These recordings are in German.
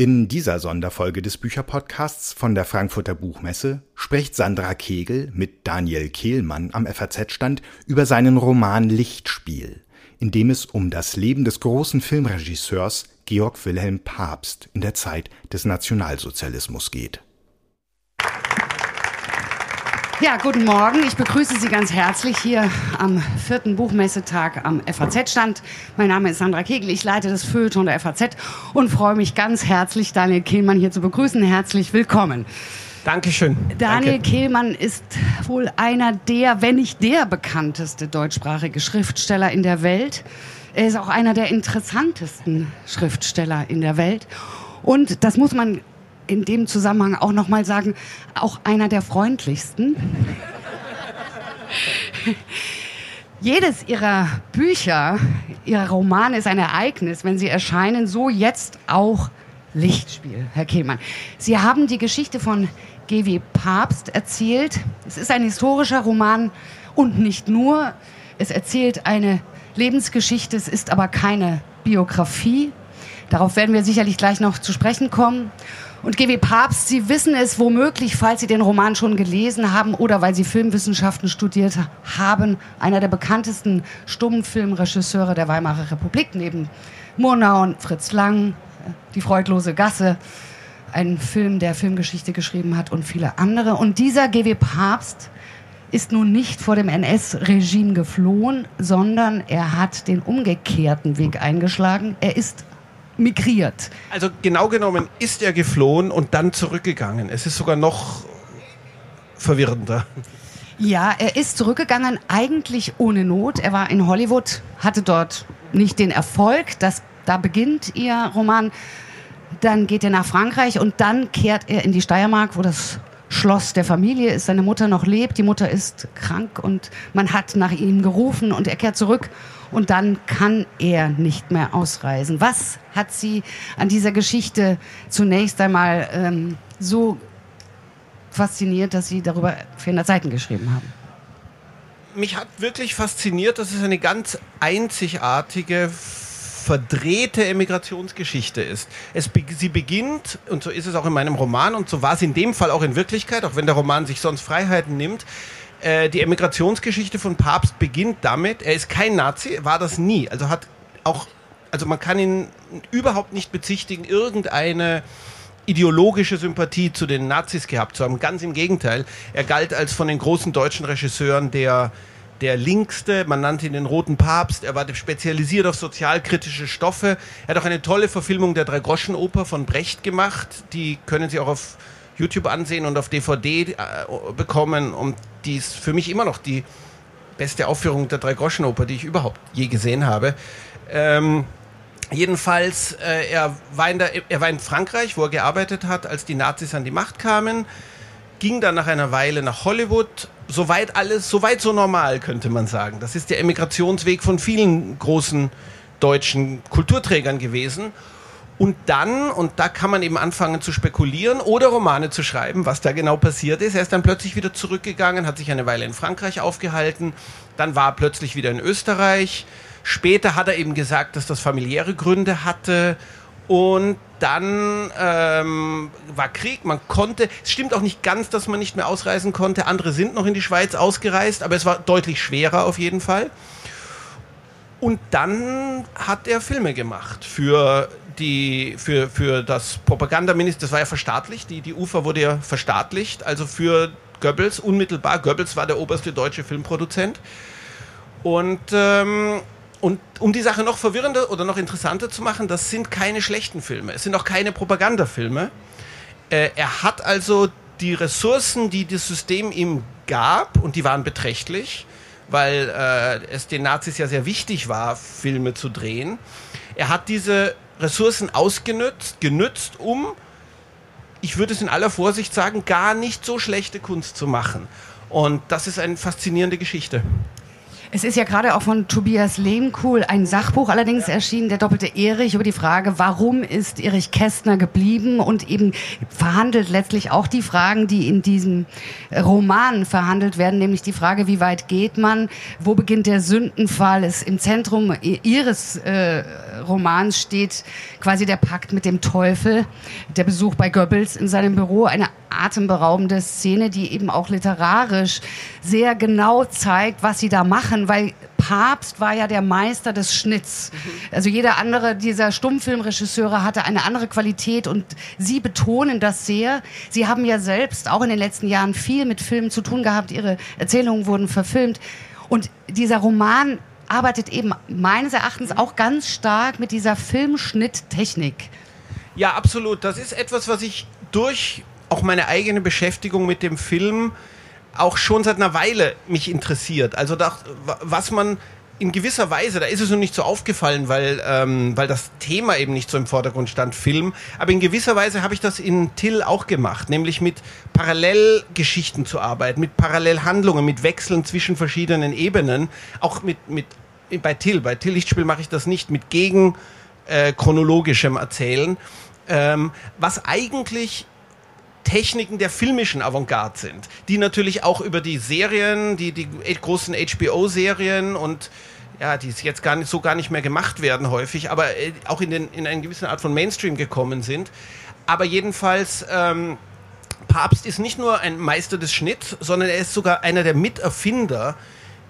In dieser Sonderfolge des Bücherpodcasts von der Frankfurter Buchmesse spricht Sandra Kegel mit Daniel Kehlmann am FAZ-Stand über seinen Roman Lichtspiel, in dem es um das Leben des großen Filmregisseurs Georg Wilhelm Pabst in der Zeit des Nationalsozialismus geht. Ja, guten Morgen. Ich begrüße Sie ganz herzlich hier am vierten Buchmessetag am FAZ-Stand. Mein Name ist Sandra Kegel. Ich leite das Feuilleton der FAZ und freue mich ganz herzlich, Daniel Kehlmann hier zu begrüßen. Herzlich willkommen. Dankeschön. Daniel Danke. Kehlmann ist wohl einer der, wenn nicht der bekannteste deutschsprachige Schriftsteller in der Welt. Er ist auch einer der interessantesten Schriftsteller in der Welt. Und das muss man in dem Zusammenhang auch noch mal sagen, auch einer der freundlichsten. Jedes ihrer Bücher, ihrer Romane ist ein Ereignis, wenn sie erscheinen, so jetzt auch Lichtspiel, Herr Kehlmann. Sie haben die Geschichte von G.W. Papst erzählt. Es ist ein historischer Roman und nicht nur. Es erzählt eine Lebensgeschichte, es ist aber keine Biografie. Darauf werden wir sicherlich gleich noch zu sprechen kommen. Und G.W. Papst, Sie wissen es womöglich, falls Sie den Roman schon gelesen haben oder weil Sie Filmwissenschaften studiert haben, einer der bekanntesten Stummfilmregisseure der Weimarer Republik, neben Murnau und Fritz Lang, Die freudlose Gasse, ein Film, der Filmgeschichte geschrieben hat und viele andere. Und dieser G.W. Papst ist nun nicht vor dem NS-Regime geflohen, sondern er hat den umgekehrten Weg eingeschlagen. Er ist migriert. Also genau genommen ist er geflohen und dann zurückgegangen. Es ist sogar noch verwirrender. Ja, er ist zurückgegangen, eigentlich ohne Not. Er war in Hollywood, hatte dort nicht den Erfolg. Das, da beginnt ihr Roman. Dann geht er nach Frankreich und dann kehrt er in die Steiermark, wo das Schloss der Familie ist, seine Mutter noch lebt. Die Mutter ist krank und man hat nach ihm gerufen und er kehrt zurück und dann kann er nicht mehr ausreisen. Was hat Sie an dieser Geschichte zunächst einmal ähm, so fasziniert, dass Sie darüber 400 Seiten geschrieben haben? Mich hat wirklich fasziniert, dass es eine ganz einzigartige verdrehte Emigrationsgeschichte ist. Es, sie beginnt, und so ist es auch in meinem Roman, und so war es in dem Fall auch in Wirklichkeit, auch wenn der Roman sich sonst Freiheiten nimmt, äh, die Emigrationsgeschichte von Papst beginnt damit, er ist kein Nazi, war das nie. Also hat auch, also man kann ihn überhaupt nicht bezichtigen, irgendeine ideologische Sympathie zu den Nazis gehabt zu haben. Ganz im Gegenteil. Er galt als von den großen deutschen Regisseuren der, der linkste, man nannte ihn den roten Papst, er war spezialisiert auf sozialkritische Stoffe. Er hat auch eine tolle Verfilmung der Drei-Groschen-Oper von Brecht gemacht, die können Sie auch auf YouTube ansehen und auf DVD äh, bekommen. Und die ist für mich immer noch die beste Aufführung der Drei-Groschen-Oper, die ich überhaupt je gesehen habe. Ähm, jedenfalls, äh, er, war in der, er war in Frankreich, wo er gearbeitet hat, als die Nazis an die Macht kamen, ging dann nach einer Weile nach Hollywood. Soweit alles, soweit so normal, könnte man sagen. Das ist der Emigrationsweg von vielen großen deutschen Kulturträgern gewesen. Und dann, und da kann man eben anfangen zu spekulieren oder Romane zu schreiben, was da genau passiert ist. Er ist dann plötzlich wieder zurückgegangen, hat sich eine Weile in Frankreich aufgehalten, dann war er plötzlich wieder in Österreich. Später hat er eben gesagt, dass das familiäre Gründe hatte. Und dann ähm, war Krieg, man konnte, es stimmt auch nicht ganz, dass man nicht mehr ausreisen konnte. Andere sind noch in die Schweiz ausgereist, aber es war deutlich schwerer auf jeden Fall. Und dann hat er Filme gemacht für die für, für das Propagandaminister, das war ja verstaatlicht, die, die UFA wurde ja verstaatlicht, also für Goebbels unmittelbar. Goebbels war der oberste deutsche Filmproduzent. Und, ähm, und um die Sache noch verwirrender oder noch interessanter zu machen, das sind keine schlechten Filme. Es sind auch keine Propagandafilme. Äh, er hat also die Ressourcen, die das System ihm gab, und die waren beträchtlich, weil äh, es den Nazis ja sehr wichtig war, Filme zu drehen. Er hat diese Ressourcen ausgenutzt, genützt, um, ich würde es in aller Vorsicht sagen, gar nicht so schlechte Kunst zu machen. Und das ist eine faszinierende Geschichte. Es ist ja gerade auch von Tobias Lehmkuhl ein Sachbuch allerdings erschienen, der doppelte Erich, über die Frage, warum ist Erich Kästner geblieben und eben verhandelt letztlich auch die Fragen, die in diesem Roman verhandelt werden, nämlich die Frage, wie weit geht man, wo beginnt der Sündenfall, ist im Zentrum ihres äh, Romans steht quasi der Pakt mit dem Teufel, der Besuch bei Goebbels in seinem Büro, eine atemberaubende Szene, die eben auch literarisch sehr genau zeigt, was sie da machen, weil Papst war ja der Meister des Schnitts. Also jeder andere dieser Stummfilmregisseure hatte eine andere Qualität und sie betonen das sehr. Sie haben ja selbst auch in den letzten Jahren viel mit Filmen zu tun gehabt. Ihre Erzählungen wurden verfilmt. Und dieser Roman arbeitet eben meines Erachtens auch ganz stark mit dieser Filmschnitttechnik. Ja, absolut. Das ist etwas, was ich durch auch meine eigene Beschäftigung mit dem Film auch schon seit einer Weile mich interessiert. Also das, was man in gewisser Weise, da ist es noch nicht so aufgefallen, weil, ähm, weil das Thema eben nicht so im Vordergrund stand, Film. Aber in gewisser Weise habe ich das in Till auch gemacht, nämlich mit Parallelgeschichten zu arbeiten, mit Parallelhandlungen, mit Wechseln zwischen verschiedenen Ebenen, auch mit, mit bei Till, bei Till Lichtspiel mache ich das nicht, mit gegen äh, chronologischem Erzählen, ähm, was eigentlich Techniken der filmischen Avantgarde sind, die natürlich auch über die Serien, die, die großen HBO-Serien und ja, die jetzt gar nicht, so gar nicht mehr gemacht werden häufig, aber äh, auch in, den, in eine gewisse Art von Mainstream gekommen sind. Aber jedenfalls, ähm, Papst ist nicht nur ein Meister des Schnitts, sondern er ist sogar einer der Miterfinder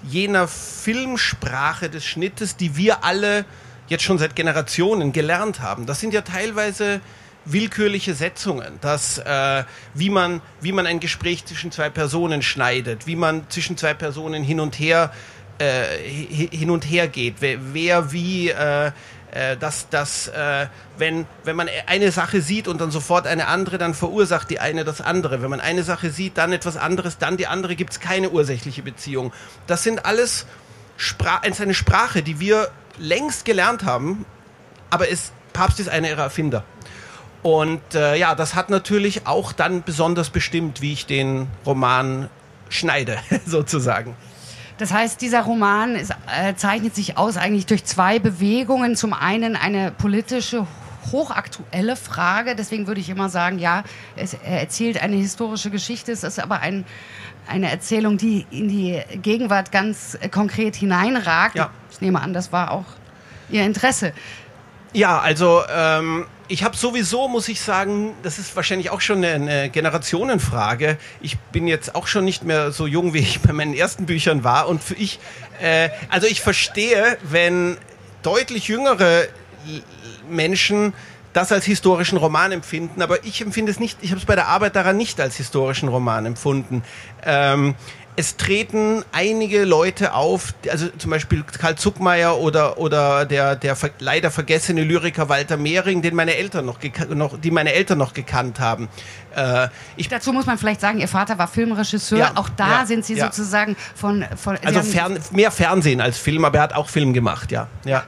jener Filmsprache des Schnittes, die wir alle jetzt schon seit Generationen gelernt haben. Das sind ja teilweise willkürliche Setzungen, dass äh, wie man wie man ein Gespräch zwischen zwei Personen schneidet, wie man zwischen zwei Personen hin und her äh, hin und her geht, wer, wer wie äh, äh, dass, dass äh, wenn, wenn man eine Sache sieht und dann sofort eine andere, dann verursacht die eine das andere. Wenn man eine Sache sieht, dann etwas anderes, dann die andere, gibt es keine ursächliche Beziehung. Das sind alles Spra eine Sprache, die wir längst gelernt haben, aber es, Papst ist einer ihrer Erfinder. Und äh, ja, das hat natürlich auch dann besonders bestimmt, wie ich den Roman schneide, sozusagen. Das heißt, dieser Roman ist, äh, zeichnet sich aus eigentlich durch zwei Bewegungen. Zum einen eine politische hochaktuelle Frage. Deswegen würde ich immer sagen, ja, es, er erzählt eine historische Geschichte. Es ist aber ein, eine Erzählung, die in die Gegenwart ganz konkret hineinragt. Ja. Ich nehme an, das war auch Ihr Interesse. Ja, also ähm, ich habe sowieso, muss ich sagen, das ist wahrscheinlich auch schon eine Generationenfrage. Ich bin jetzt auch schon nicht mehr so jung, wie ich bei meinen ersten Büchern war. Und für ich, äh, also ich verstehe, wenn deutlich jüngere Menschen das als historischen Roman empfinden, aber ich empfinde es nicht, ich habe es bei der Arbeit daran nicht als historischen Roman empfunden. Ähm, es treten einige Leute auf, also zum Beispiel Karl Zuckmeier oder, oder der, der leider vergessene Lyriker Walter Mehring, den meine Eltern noch, noch die meine Eltern noch gekannt haben. Äh, ich Dazu muss man vielleicht sagen, Ihr Vater war Filmregisseur. Ja, auch da ja, sind Sie ja. sozusagen von, von also fern, mehr Fernsehen als Film, aber er hat auch Film gemacht, ja, ja.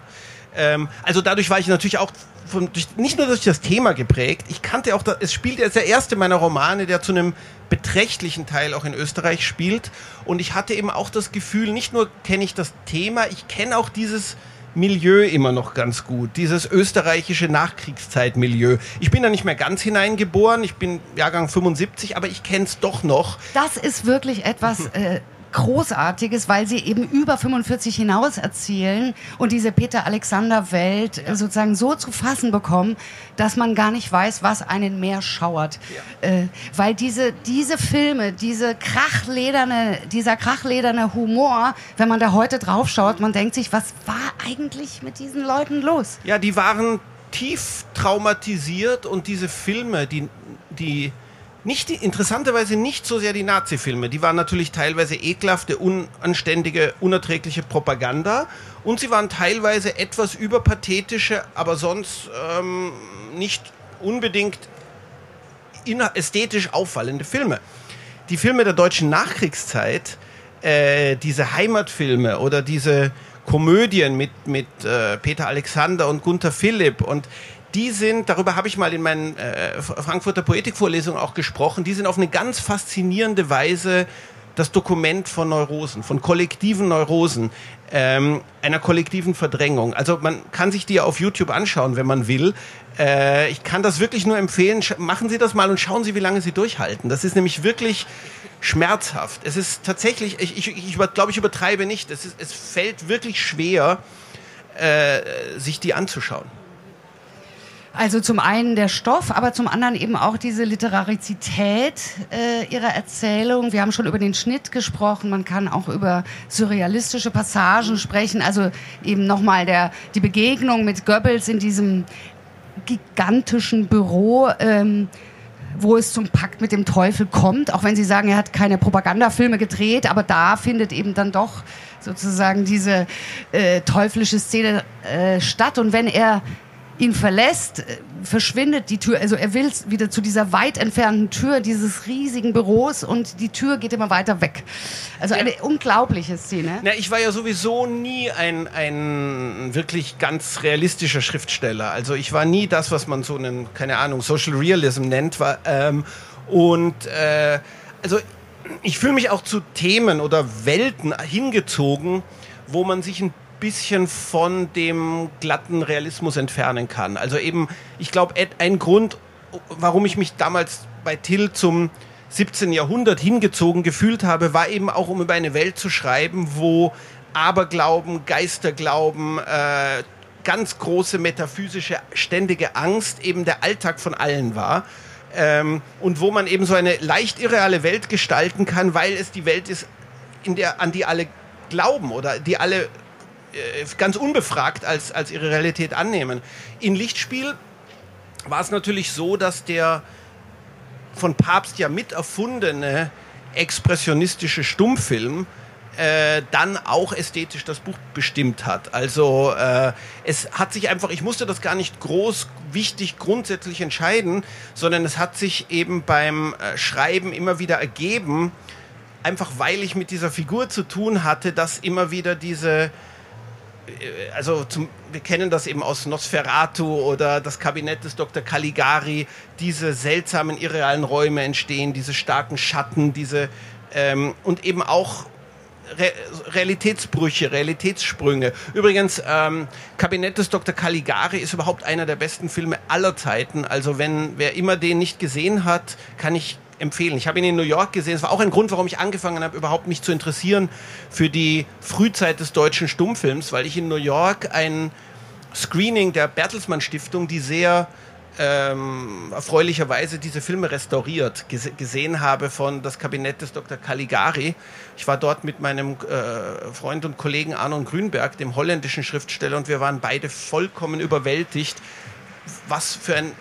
Ähm, also dadurch war ich natürlich auch von, durch, nicht nur durch das Thema geprägt, ich kannte auch, es spielt jetzt der erste meiner Romane, der zu einem beträchtlichen Teil auch in Österreich spielt. Und ich hatte eben auch das Gefühl, nicht nur kenne ich das Thema, ich kenne auch dieses Milieu immer noch ganz gut, dieses österreichische Nachkriegszeitmilieu. Ich bin da nicht mehr ganz hineingeboren, ich bin Jahrgang 75, aber ich kenne es doch noch. Das ist wirklich etwas, äh, Großartiges, weil sie eben über 45 hinaus erzählen und diese Peter Alexander Welt ja. sozusagen so zu fassen bekommen, dass man gar nicht weiß, was einen mehr schauert. Ja. Äh, weil diese, diese Filme, diese krachlederne, dieser krachlederne Humor, wenn man da heute drauf schaut, man denkt sich, was war eigentlich mit diesen Leuten los? Ja, die waren tief traumatisiert und diese Filme, die, die nicht die, interessanterweise nicht so sehr die Nazi-Filme. Die waren natürlich teilweise ekelhafte, unanständige, unerträgliche Propaganda. Und sie waren teilweise etwas überpathetische, aber sonst ähm, nicht unbedingt ästhetisch auffallende Filme. Die Filme der deutschen Nachkriegszeit, äh, diese Heimatfilme oder diese Komödien mit, mit äh, Peter Alexander und Gunther Philipp und die sind, darüber habe ich mal in meinen äh, Frankfurter Poetikvorlesungen auch gesprochen, die sind auf eine ganz faszinierende Weise das Dokument von Neurosen, von kollektiven Neurosen, ähm, einer kollektiven Verdrängung. Also man kann sich die auf YouTube anschauen, wenn man will. Äh, ich kann das wirklich nur empfehlen. Machen Sie das mal und schauen Sie, wie lange Sie durchhalten. Das ist nämlich wirklich schmerzhaft. Es ist tatsächlich, ich, ich, ich glaube, ich übertreibe nicht. Es, ist, es fällt wirklich schwer, äh, sich die anzuschauen. Also zum einen der Stoff, aber zum anderen eben auch diese Literarizität äh, ihrer Erzählung. Wir haben schon über den Schnitt gesprochen, man kann auch über surrealistische Passagen sprechen. Also eben nochmal der, die Begegnung mit Goebbels in diesem gigantischen Büro. Ähm, wo es zum Pakt mit dem Teufel kommt, auch wenn Sie sagen, er hat keine Propagandafilme gedreht, aber da findet eben dann doch sozusagen diese äh, teuflische Szene äh, statt. Und wenn er ihn verlässt, äh, verschwindet die Tür. Also er will wieder zu dieser weit entfernten Tür dieses riesigen Büros und die Tür geht immer weiter weg. Also eine ja. unglaubliche Szene. Na, ich war ja sowieso nie ein, ein wirklich ganz realistischer Schriftsteller. Also ich war nie das, was man so einen, keine Ahnung, Social Realism nennt. War, ähm, und äh, also ich fühle mich auch zu Themen oder Welten hingezogen, wo man sich ein bisschen von dem glatten Realismus entfernen kann. Also eben, ich glaube, ein Grund, warum ich mich damals bei Till zum 17. Jahrhundert hingezogen gefühlt habe, war eben auch, um über eine Welt zu schreiben, wo Aberglauben, Geisterglauben, äh, ganz große metaphysische, ständige Angst eben der Alltag von allen war. Ähm, und wo man eben so eine leicht irreale Welt gestalten kann, weil es die Welt ist, in der, an die alle glauben oder die alle ganz unbefragt als, als ihre Realität annehmen. In Lichtspiel war es natürlich so, dass der von Papst ja mit erfundene expressionistische Stummfilm äh, dann auch ästhetisch das Buch bestimmt hat. Also äh, es hat sich einfach, ich musste das gar nicht groß, wichtig, grundsätzlich entscheiden, sondern es hat sich eben beim äh, Schreiben immer wieder ergeben, einfach weil ich mit dieser Figur zu tun hatte, dass immer wieder diese äh, also zum, wir kennen das eben aus Nosferatu oder das Kabinett des Dr. Caligari, diese seltsamen irrealen Räume entstehen, diese starken Schatten, diese ähm, und eben auch Re Realitätsbrüche, Realitätssprünge. Übrigens, ähm, Kabinett des Dr. Caligari ist überhaupt einer der besten Filme aller Zeiten. Also wenn wer immer den nicht gesehen hat, kann ich empfehlen. Ich habe ihn in New York gesehen. Es war auch ein Grund, warum ich angefangen habe, überhaupt mich zu interessieren für die Frühzeit des deutschen Stummfilms, weil ich in New York ein Screening der Bertelsmann Stiftung, die sehr ähm, erfreulicherweise diese Filme restauriert gese gesehen habe von das Kabinett des Dr. Caligari. Ich war dort mit meinem äh, Freund und Kollegen Arnon Grünberg, dem holländischen Schriftsteller, und wir waren beide vollkommen überwältigt, was für ein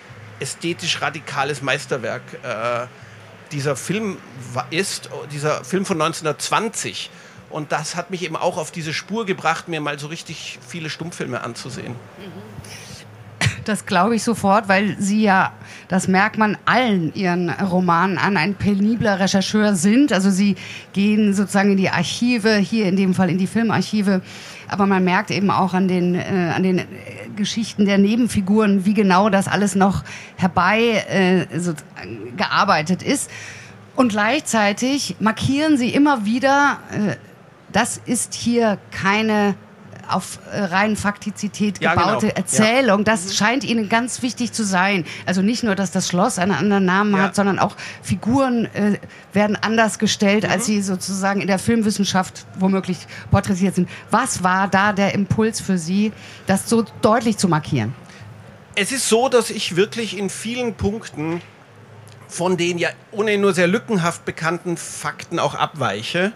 ästhetisch radikales Meisterwerk äh, dieser Film ist, dieser Film von 1920. Und das hat mich eben auch auf diese Spur gebracht, mir mal so richtig viele Stummfilme anzusehen. Das glaube ich sofort, weil Sie ja, das merkt man allen Ihren Romanen an, ein penibler Rechercheur sind. Also Sie gehen sozusagen in die Archive, hier in dem Fall in die Filmarchive, aber man merkt eben auch an den, äh, an den Geschichten der Nebenfiguren, wie genau das alles noch herbei äh, so, gearbeitet ist. Und gleichzeitig markieren sie immer wieder, äh, das ist hier keine auf äh, rein Faktizität gebaute ja, genau. Erzählung. Das mhm. scheint ihnen ganz wichtig zu sein. Also nicht nur, dass das Schloss einen anderen Namen ja. hat, sondern auch Figuren äh, werden anders gestellt, mhm. als sie sozusagen in der Filmwissenschaft womöglich porträtiert sind. Was war da der Impuls für Sie, das so deutlich zu markieren? Es ist so, dass ich wirklich in vielen Punkten von den ja ohnehin nur sehr lückenhaft bekannten Fakten auch abweiche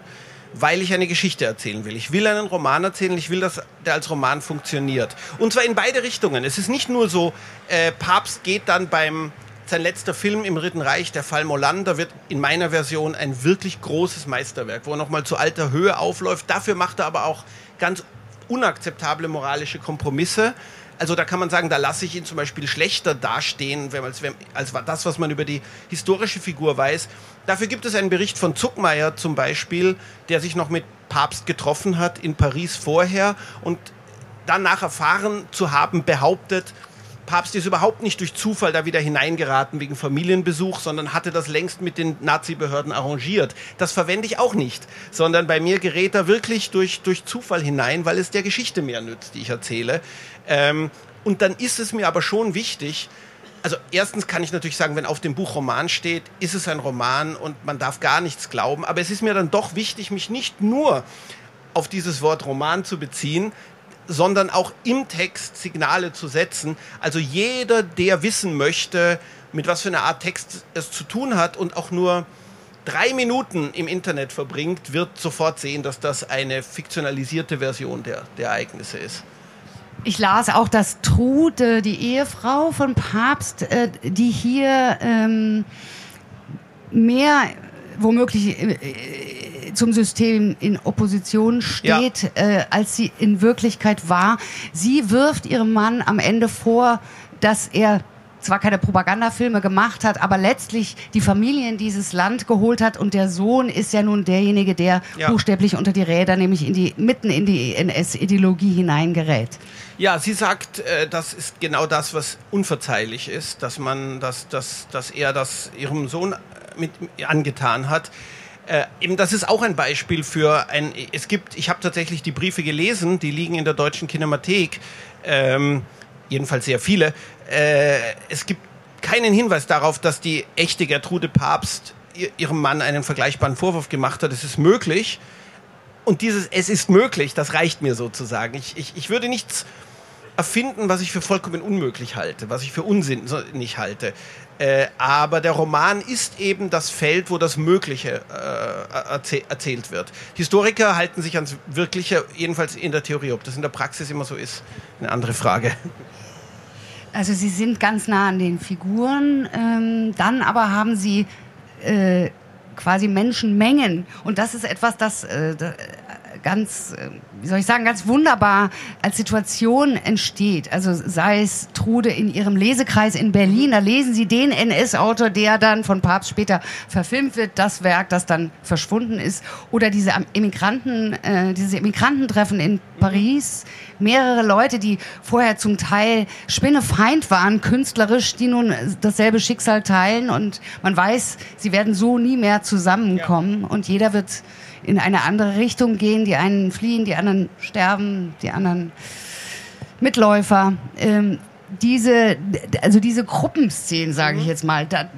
weil ich eine Geschichte erzählen will. Ich will einen Roman erzählen, ich will, dass der als Roman funktioniert. Und zwar in beide Richtungen. Es ist nicht nur so, äh, Papst geht dann beim sein letzter Film im Dritten Reich, der Fall Molander, wird in meiner Version ein wirklich großes Meisterwerk, wo er nochmal zu alter Höhe aufläuft. Dafür macht er aber auch ganz unakzeptable moralische Kompromisse. Also da kann man sagen, da lasse ich ihn zum Beispiel schlechter dastehen, als, als das, was man über die historische Figur weiß. Dafür gibt es einen Bericht von Zuckmeier zum Beispiel, der sich noch mit Papst getroffen hat in Paris vorher und danach erfahren zu haben behauptet, Papst ist überhaupt nicht durch Zufall da wieder hineingeraten wegen Familienbesuch, sondern hatte das längst mit den Nazi-Behörden arrangiert. Das verwende ich auch nicht, sondern bei mir gerät er wirklich durch, durch Zufall hinein, weil es der Geschichte mehr nützt, die ich erzähle. Ähm, und dann ist es mir aber schon wichtig, also erstens kann ich natürlich sagen, wenn auf dem Buch Roman steht, ist es ein Roman und man darf gar nichts glauben. Aber es ist mir dann doch wichtig, mich nicht nur auf dieses Wort Roman zu beziehen, sondern auch im Text Signale zu setzen. Also jeder, der wissen möchte, mit was für einer Art Text es zu tun hat und auch nur drei Minuten im Internet verbringt, wird sofort sehen, dass das eine fiktionalisierte Version der, der Ereignisse ist. Ich las auch, dass Trude, die Ehefrau von Papst, äh, die hier ähm, mehr womöglich äh, zum System in Opposition steht, ja. äh, als sie in Wirklichkeit war. Sie wirft ihrem Mann am Ende vor, dass er zwar keine Propagandafilme gemacht hat, aber letztlich die Familie in dieses Land geholt hat und der Sohn ist ja nun derjenige, der ja. buchstäblich unter die Räder, nämlich in die, mitten in die NS-Ideologie hineingerät. Ja, sie sagt, äh, das ist genau das, was unverzeihlich ist, dass man, dass, dass, dass er das ihrem Sohn mit angetan hat. Äh, eben, das ist auch ein Beispiel für ein. Es gibt, ich habe tatsächlich die Briefe gelesen, die liegen in der deutschen Kinemathek, ähm, jedenfalls sehr viele. Äh, es gibt keinen Hinweis darauf, dass die echte Gertrude Papst ihrem Mann einen vergleichbaren Vorwurf gemacht hat. Es ist möglich. Und dieses Es ist möglich, das reicht mir sozusagen. Ich, ich, ich würde nichts erfinden, was ich für vollkommen unmöglich halte, was ich für unsinnig halte. Äh, aber der Roman ist eben das Feld, wo das Mögliche äh, erzäh erzählt wird. Historiker halten sich ans Wirkliche, jedenfalls in der Theorie. Ob das in der Praxis immer so ist, eine andere Frage. Also Sie sind ganz nah an den Figuren, ähm, dann aber haben Sie äh, quasi Menschenmengen. Und das ist etwas, das, äh, ganz, äh, wie soll ich sagen, ganz wunderbar als Situation entsteht. Also sei es Trude in ihrem Lesekreis in Berlin, da lesen sie den NS-Autor, der dann von Papst später verfilmt wird, das Werk, das dann verschwunden ist. Oder diese Immigranten, äh, diese Emigranten-Treffen in Paris, mehrere Leute, die vorher zum Teil Spinnefeind waren, künstlerisch, die nun dasselbe Schicksal teilen und man weiß, sie werden so nie mehr zusammenkommen ja. und jeder wird in eine andere Richtung gehen. Die einen fliehen, die anderen sterben, die anderen Mitläufer. Ähm, diese, also diese Gruppenszenen, sage ich mhm. jetzt mal, da,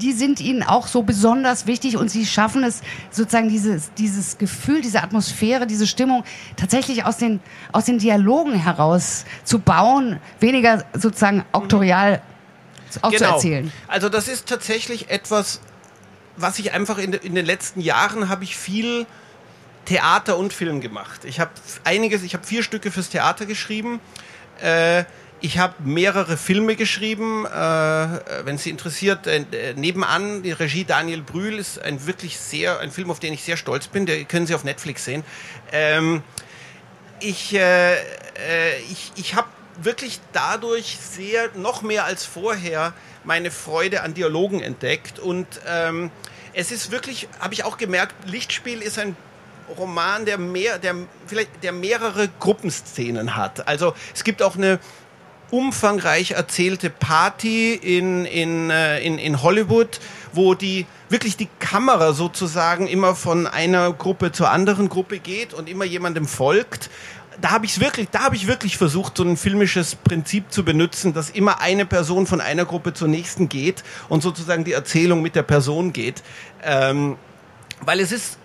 die sind ihnen auch so besonders wichtig und sie schaffen es sozusagen dieses, dieses Gefühl, diese Atmosphäre, diese Stimmung tatsächlich aus den, aus den Dialogen heraus zu bauen, weniger sozusagen auktorial auch genau. zu erzählen. Also das ist tatsächlich etwas, was ich einfach in, in den letzten Jahren habe ich viel Theater und Film gemacht. Ich habe einiges, ich habe vier Stücke fürs Theater geschrieben. Äh, ich habe mehrere Filme geschrieben. Äh, wenn Sie interessiert, äh, nebenan die Regie Daniel Brühl ist ein wirklich sehr ein Film, auf den ich sehr stolz bin. Den können Sie auf Netflix sehen. Ähm, ich äh, äh, ich, ich habe wirklich dadurch sehr noch mehr als vorher meine Freude an Dialogen entdeckt und ähm, es ist wirklich, habe ich auch gemerkt, Lichtspiel ist ein Roman, der mehr, der vielleicht, der mehrere Gruppenszenen hat. Also es gibt auch eine umfangreich erzählte Party in, in, äh, in, in Hollywood, wo die wirklich die Kamera sozusagen immer von einer Gruppe zur anderen Gruppe geht und immer jemandem folgt da habe ich wirklich, da habe ich wirklich versucht, so ein filmisches Prinzip zu benutzen, dass immer eine Person von einer Gruppe zur nächsten geht und sozusagen die Erzählung mit der Person geht, ähm, weil es ist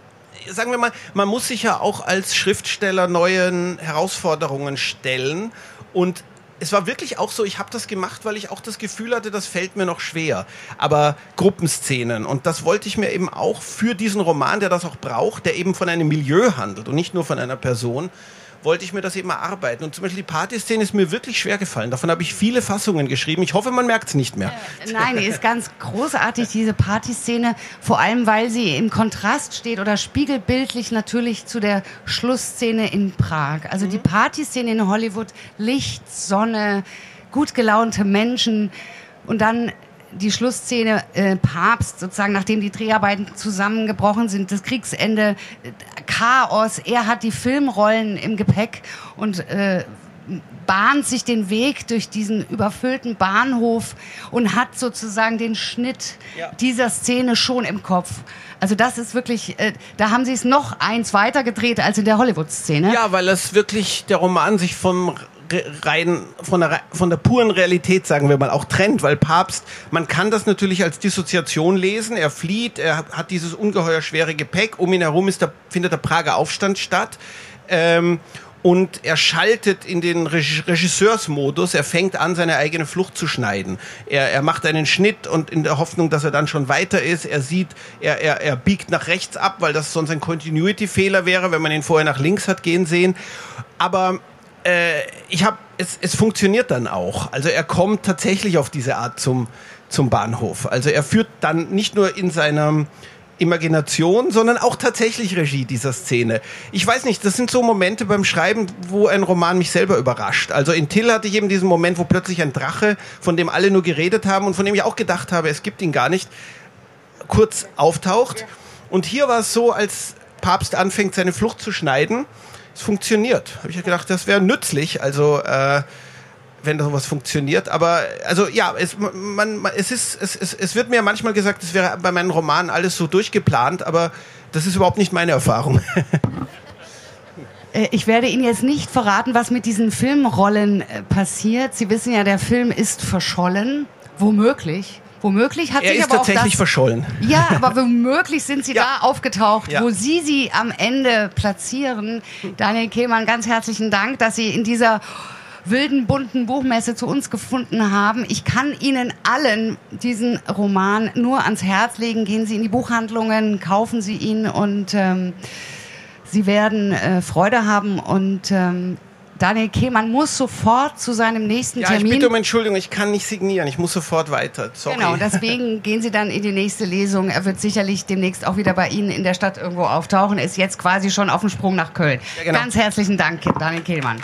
sagen wir mal, man muss sich ja auch als Schriftsteller neuen Herausforderungen stellen und es war wirklich auch so, ich habe das gemacht, weil ich auch das Gefühl hatte, das fällt mir noch schwer. Aber Gruppenszenen und das wollte ich mir eben auch für diesen Roman, der das auch braucht, der eben von einem Milieu handelt und nicht nur von einer Person, wollte ich mir das eben erarbeiten. Und zum Beispiel die Partyszene ist mir wirklich schwer gefallen. Davon habe ich viele Fassungen geschrieben. Ich hoffe, man merkt es nicht mehr. Äh, nein, die ist ganz großartig, diese Partyszene. Vor allem, weil sie im Kontrast steht oder spiegelbildlich natürlich zu der Schlussszene in Prag. Also mhm. die Partyszene in Hollywood, Licht, Sonne, gut gelaunte Menschen und dann die Schlussszene äh, Papst, sozusagen nachdem die Dreharbeiten zusammengebrochen sind, das Kriegsende, Chaos, er hat die Filmrollen im Gepäck und äh, bahnt sich den Weg durch diesen überfüllten Bahnhof und hat sozusagen den Schnitt ja. dieser Szene schon im Kopf. Also das ist wirklich, äh, da haben sie es noch eins weiter gedreht als in der Hollywood-Szene. Ja, weil es wirklich der Roman sich vom rein von der, von der puren Realität, sagen wir mal, auch trennt, weil Papst, man kann das natürlich als Dissoziation lesen, er flieht, er hat dieses ungeheuer schwere Gepäck, um ihn herum ist der, findet der Prager Aufstand statt. Ähm, und er schaltet in den Regisseursmodus. Er fängt an, seine eigene Flucht zu schneiden. Er, er macht einen Schnitt und in der Hoffnung, dass er dann schon weiter ist. Er sieht, er, er, er biegt nach rechts ab, weil das sonst ein Continuity-Fehler wäre, wenn man ihn vorher nach links hat gehen sehen. Aber äh, ich habe, es, es funktioniert dann auch. Also er kommt tatsächlich auf diese Art zum, zum Bahnhof. Also er führt dann nicht nur in seinem Imagination, sondern auch tatsächlich Regie dieser Szene. Ich weiß nicht, das sind so Momente beim Schreiben, wo ein Roman mich selber überrascht. Also in Till hatte ich eben diesen Moment, wo plötzlich ein Drache, von dem alle nur geredet haben und von dem ich auch gedacht habe, es gibt ihn gar nicht, kurz auftaucht. Und hier war es so, als Papst anfängt, seine Flucht zu schneiden, es funktioniert. Habe ich gedacht, das wäre nützlich. Also äh, wenn sowas funktioniert. Aber also ja, es, man, es, ist, es, es, es wird mir manchmal gesagt, es wäre bei meinen Romanen alles so durchgeplant, aber das ist überhaupt nicht meine Erfahrung. Äh, ich werde Ihnen jetzt nicht verraten, was mit diesen Filmrollen äh, passiert. Sie wissen ja, der Film ist verschollen, womöglich. Womöglich hat er sich ist aber tatsächlich auch das, verschollen. Ja, aber womöglich sind Sie ja. da aufgetaucht, ja. wo Sie sie am Ende platzieren. Daniel Kehlmann, ganz herzlichen Dank, dass Sie in dieser wilden, bunten Buchmesse zu uns gefunden haben. Ich kann Ihnen allen diesen Roman nur ans Herz legen. Gehen Sie in die Buchhandlungen, kaufen Sie ihn und ähm, Sie werden äh, Freude haben und ähm, Daniel Kehlmann muss sofort zu seinem nächsten ja, Termin. Ich bitte um Entschuldigung, ich kann nicht signieren, ich muss sofort weiter. Sorry. Genau, deswegen gehen Sie dann in die nächste Lesung. Er wird sicherlich demnächst auch wieder bei Ihnen in der Stadt irgendwo auftauchen. Er ist jetzt quasi schon auf dem Sprung nach Köln. Ja, genau. Ganz herzlichen Dank, Daniel Kehlmann.